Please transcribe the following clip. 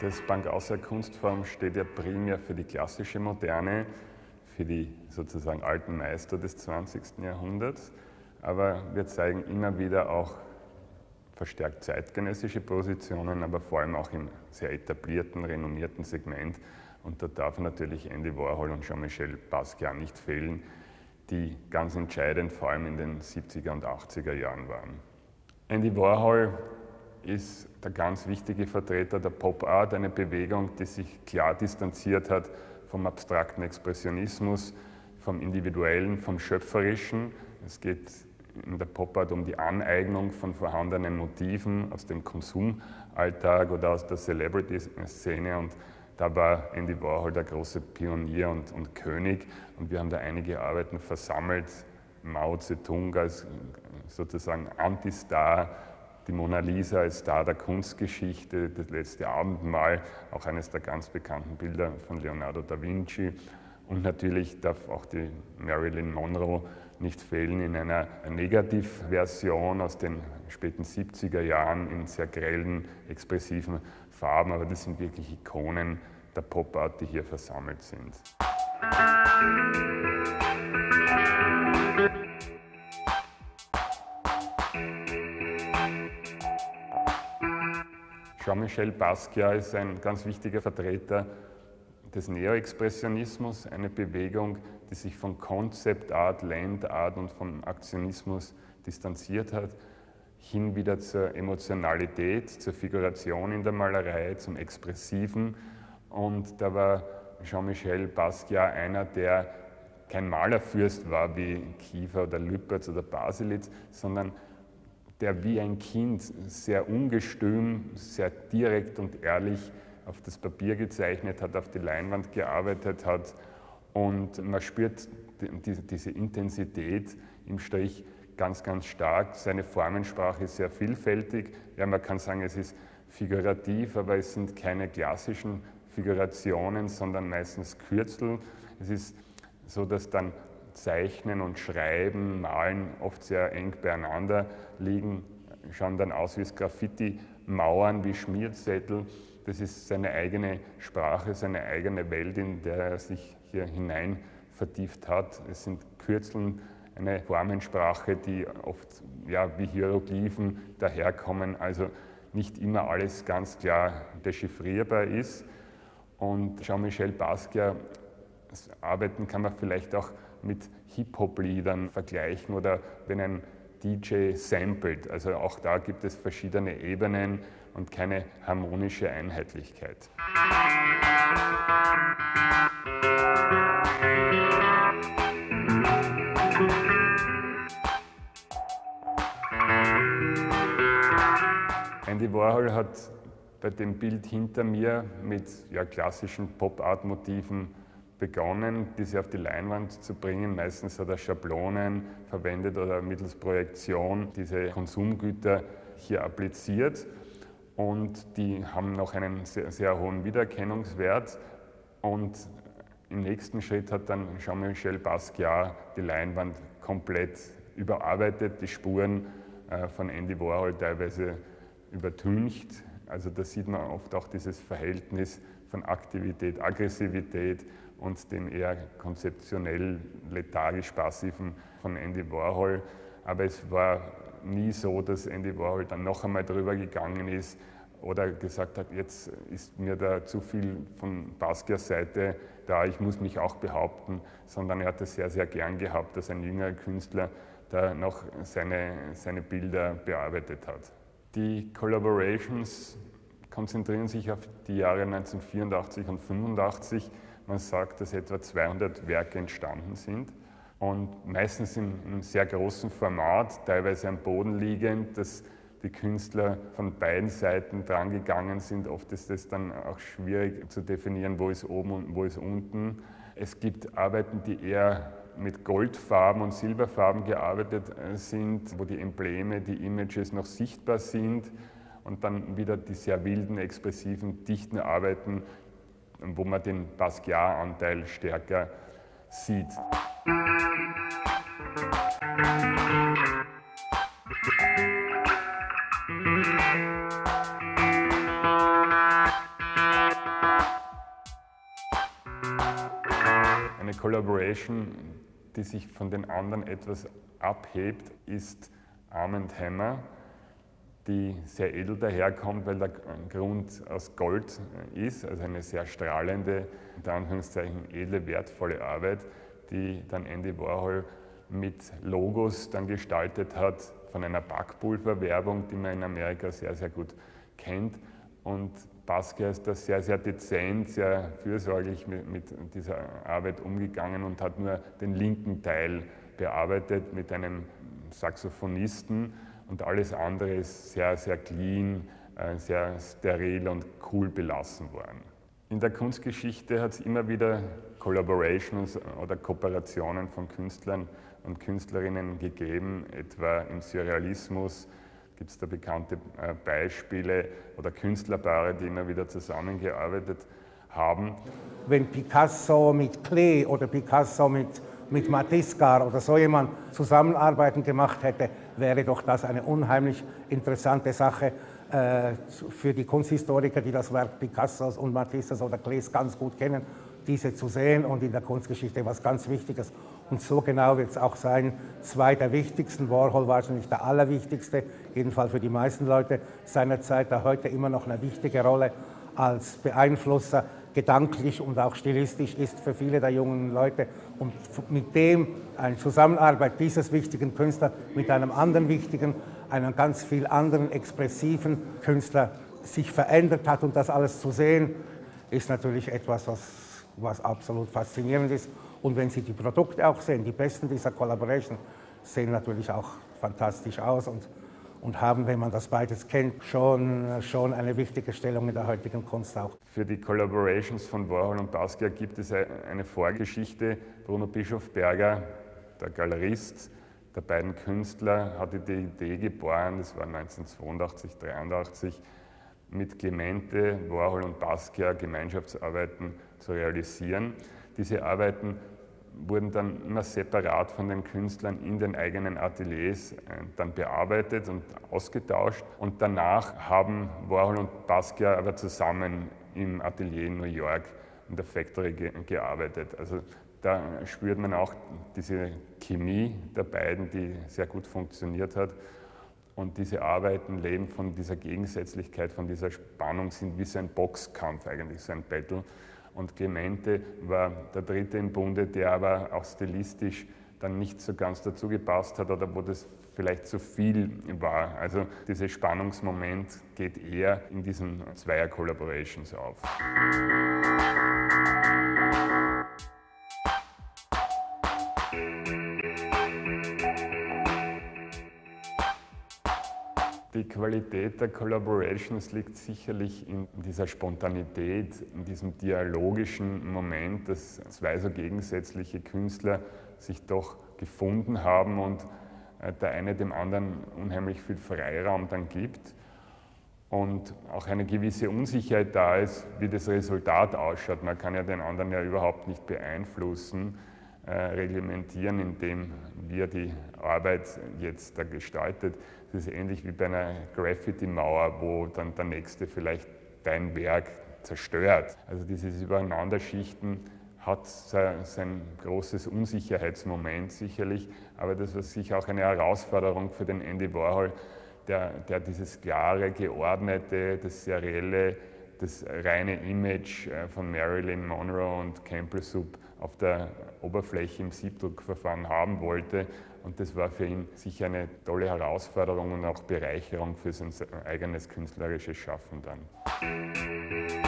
Das Bankauser Kunstform steht ja primär für die klassische Moderne, für die sozusagen alten Meister des 20. Jahrhunderts. Aber wir zeigen immer wieder auch verstärkt zeitgenössische Positionen, aber vor allem auch im sehr etablierten, renommierten Segment. Und da darf natürlich Andy Warhol und Jean-Michel Basquiat nicht fehlen, die ganz entscheidend vor allem in den 70er und 80er Jahren waren. Andy Warhol ist der ganz wichtige Vertreter der Pop Art, eine Bewegung, die sich klar distanziert hat vom abstrakten Expressionismus, vom Individuellen, vom Schöpferischen. Es geht in der Pop Art um die Aneignung von vorhandenen Motiven aus dem Konsumalltag oder aus der Celebrity-Szene und da war Andy Warhol der große Pionier und, und König und wir haben da einige Arbeiten versammelt. Mao Zedong als sozusagen Antistar, die Mona Lisa als Star der Kunstgeschichte, das letzte Abendmahl, auch eines der ganz bekannten Bilder von Leonardo da Vinci. Und natürlich darf auch die Marilyn Monroe nicht fehlen in einer Negativversion aus den späten 70er Jahren in sehr grellen, expressiven Farben, aber das sind wirklich Ikonen der Pop-Art, die hier versammelt sind. Jean-Michel Basquiat ist ein ganz wichtiger Vertreter des Neoexpressionismus, eine Bewegung, die sich von Concept Art, Land Art und vom Aktionismus distanziert hat, hin wieder zur Emotionalität, zur Figuration in der Malerei, zum Expressiven. Und da war Jean-Michel Basquiat einer, der kein Malerfürst war wie Kiefer oder Lüpertz oder Baselitz, sondern der wie ein Kind sehr ungestüm, sehr direkt und ehrlich auf das Papier gezeichnet hat, auf die Leinwand gearbeitet hat. Und man spürt diese Intensität im Strich ganz, ganz stark. Seine Formensprache ist sehr vielfältig. Ja, man kann sagen, es ist figurativ, aber es sind keine klassischen Figurationen, sondern meistens Kürzel. Es ist so, dass dann Zeichnen und Schreiben, Malen oft sehr eng beieinander liegen, schauen dann aus wie Graffiti, Mauern, wie Schmierzettel. Das ist seine eigene Sprache, seine eigene Welt, in der er sich hier hinein vertieft hat. Es sind Kürzeln, eine Formensprache, die oft ja, wie Hieroglyphen daherkommen, also nicht immer alles ganz klar dechiffrierbar ist. Und Jean-Michel Basquiat Arbeiten kann man vielleicht auch mit Hip-Hop-Liedern vergleichen oder wenn ein DJ samplet. Also auch da gibt es verschiedene Ebenen und keine harmonische Einheitlichkeit. Andy Warhol hat bei dem Bild hinter mir mit ja, klassischen Pop-Art-Motiven begonnen, diese auf die Leinwand zu bringen. Meistens hat er Schablonen verwendet oder mittels Projektion diese Konsumgüter hier appliziert und die haben noch einen sehr, sehr hohen Wiedererkennungswert und im nächsten Schritt hat dann Jean-Michel Basquiat die Leinwand komplett überarbeitet, die Spuren äh, von Andy Warhol teilweise übertüncht. Also da sieht man oft auch dieses Verhältnis von Aktivität, Aggressivität und dem eher konzeptionell lethargisch-passiven von Andy Warhol. Aber es war nie so, dass Andy Warhol dann noch einmal darüber gegangen ist oder gesagt hat, jetzt ist mir da zu viel von Basquias Seite da, ich muss mich auch behaupten, sondern er hat es sehr, sehr gern gehabt, dass ein jüngerer Künstler da noch seine, seine Bilder bearbeitet hat. Die Collaborations konzentrieren sich auf die Jahre 1984 und 1985 man sagt, dass etwa 200 Werke entstanden sind und meistens in einem sehr großen Format, teilweise am Boden liegend, dass die Künstler von beiden Seiten drangegangen sind. Oft ist es dann auch schwierig zu definieren, wo ist oben und wo ist unten. Es gibt Arbeiten, die eher mit Goldfarben und Silberfarben gearbeitet äh, sind, wo die Embleme, die Images noch sichtbar sind und dann wieder die sehr wilden, expressiven, dichten Arbeiten, wo man den Basquiat-Anteil stärker sieht. Eine Collaboration, die sich von den anderen etwas abhebt, ist Armand Hammer die sehr edel daherkommt, weil der Grund aus Gold ist, also eine sehr strahlende, in Anführungszeichen edle, wertvolle Arbeit, die dann Andy Warhol mit Logos dann gestaltet hat von einer Backpulverwerbung, die man in Amerika sehr, sehr gut kennt. Und Basquiat ist da sehr, sehr dezent, sehr fürsorglich mit, mit dieser Arbeit umgegangen und hat nur den linken Teil bearbeitet mit einem Saxophonisten und alles andere ist sehr, sehr clean, äh, sehr steril und cool belassen worden. In der Kunstgeschichte hat es immer wieder Collaborations oder Kooperationen von Künstlern und Künstlerinnen gegeben, etwa im Surrealismus gibt es da bekannte äh, Beispiele oder Künstlerpaare, die immer wieder zusammengearbeitet haben. Wenn Picasso mit Klee oder Picasso mit, mit Matiscar oder so jemand Zusammenarbeiten gemacht hätte, wäre doch das eine unheimlich interessante Sache äh, für die Kunsthistoriker, die das Werk Picassos und Matisses oder Klees ganz gut kennen, diese zu sehen und in der Kunstgeschichte was ganz Wichtiges. Und so genau wird es auch sein. Zwei der wichtigsten, Warhol wahrscheinlich der allerwichtigste, jedenfalls für die meisten Leute seiner Zeit, der heute immer noch eine wichtige Rolle als Beeinflusser gedanklich und auch stilistisch ist für viele der jungen Leute. Und mit dem eine Zusammenarbeit dieses wichtigen Künstlers mit einem anderen wichtigen, einem ganz viel anderen expressiven Künstler sich verändert hat und das alles zu sehen, ist natürlich etwas, was, was absolut faszinierend ist. Und wenn Sie die Produkte auch sehen, die besten dieser Collaboration sehen natürlich auch fantastisch aus und und haben, wenn man das beides kennt, schon, schon eine wichtige Stellung in der heutigen Kunst auch. Für die Collaborations von Warhol und Basquiat gibt es eine Vorgeschichte. Bruno Bischofberger, der Galerist der beiden Künstler, hatte die Idee geboren, das war 1982, 1983, mit Clemente, Warhol und Basquiat Gemeinschaftsarbeiten zu realisieren. Diese Arbeiten wurden dann immer separat von den Künstlern in den eigenen Ateliers äh, dann bearbeitet und ausgetauscht. Und danach haben Warhol und Basquiat aber zusammen im Atelier in New York in der Factory gearbeitet. Also da spürt man auch diese Chemie der beiden, die sehr gut funktioniert hat. Und diese Arbeiten leben von dieser Gegensätzlichkeit, von dieser Spannung, sind wie so ein Boxkampf eigentlich, so ein Battle. Und Clemente war der dritte im Bunde, der aber auch stilistisch dann nicht so ganz dazu gepasst hat oder wo das vielleicht zu viel war. Also dieser Spannungsmoment geht eher in diesen Zweier-Collaborations auf. Qualität der Collaborations liegt sicherlich in dieser Spontanität, in diesem dialogischen Moment, dass zwei so gegensätzliche Künstler sich doch gefunden haben und äh, der eine dem anderen unheimlich viel Freiraum dann gibt und auch eine gewisse Unsicherheit da ist, wie das Resultat ausschaut. Man kann ja den anderen ja überhaupt nicht beeinflussen, reglementieren, indem wir die Arbeit jetzt da gestaltet. Das ist ähnlich wie bei einer Graffiti-Mauer, wo dann der Nächste vielleicht dein Werk zerstört. Also dieses Übereinanderschichten hat sein großes Unsicherheitsmoment sicherlich, aber das war sicher auch eine Herausforderung für den Andy Warhol, der, der dieses klare, geordnete, das serielle, das reine Image äh, von Marilyn Monroe und Campbell Soup auf der Oberfläche im Siebdruckverfahren haben wollte und das war für ihn sicher eine tolle Herausforderung und auch Bereicherung für sein eigenes künstlerisches Schaffen dann.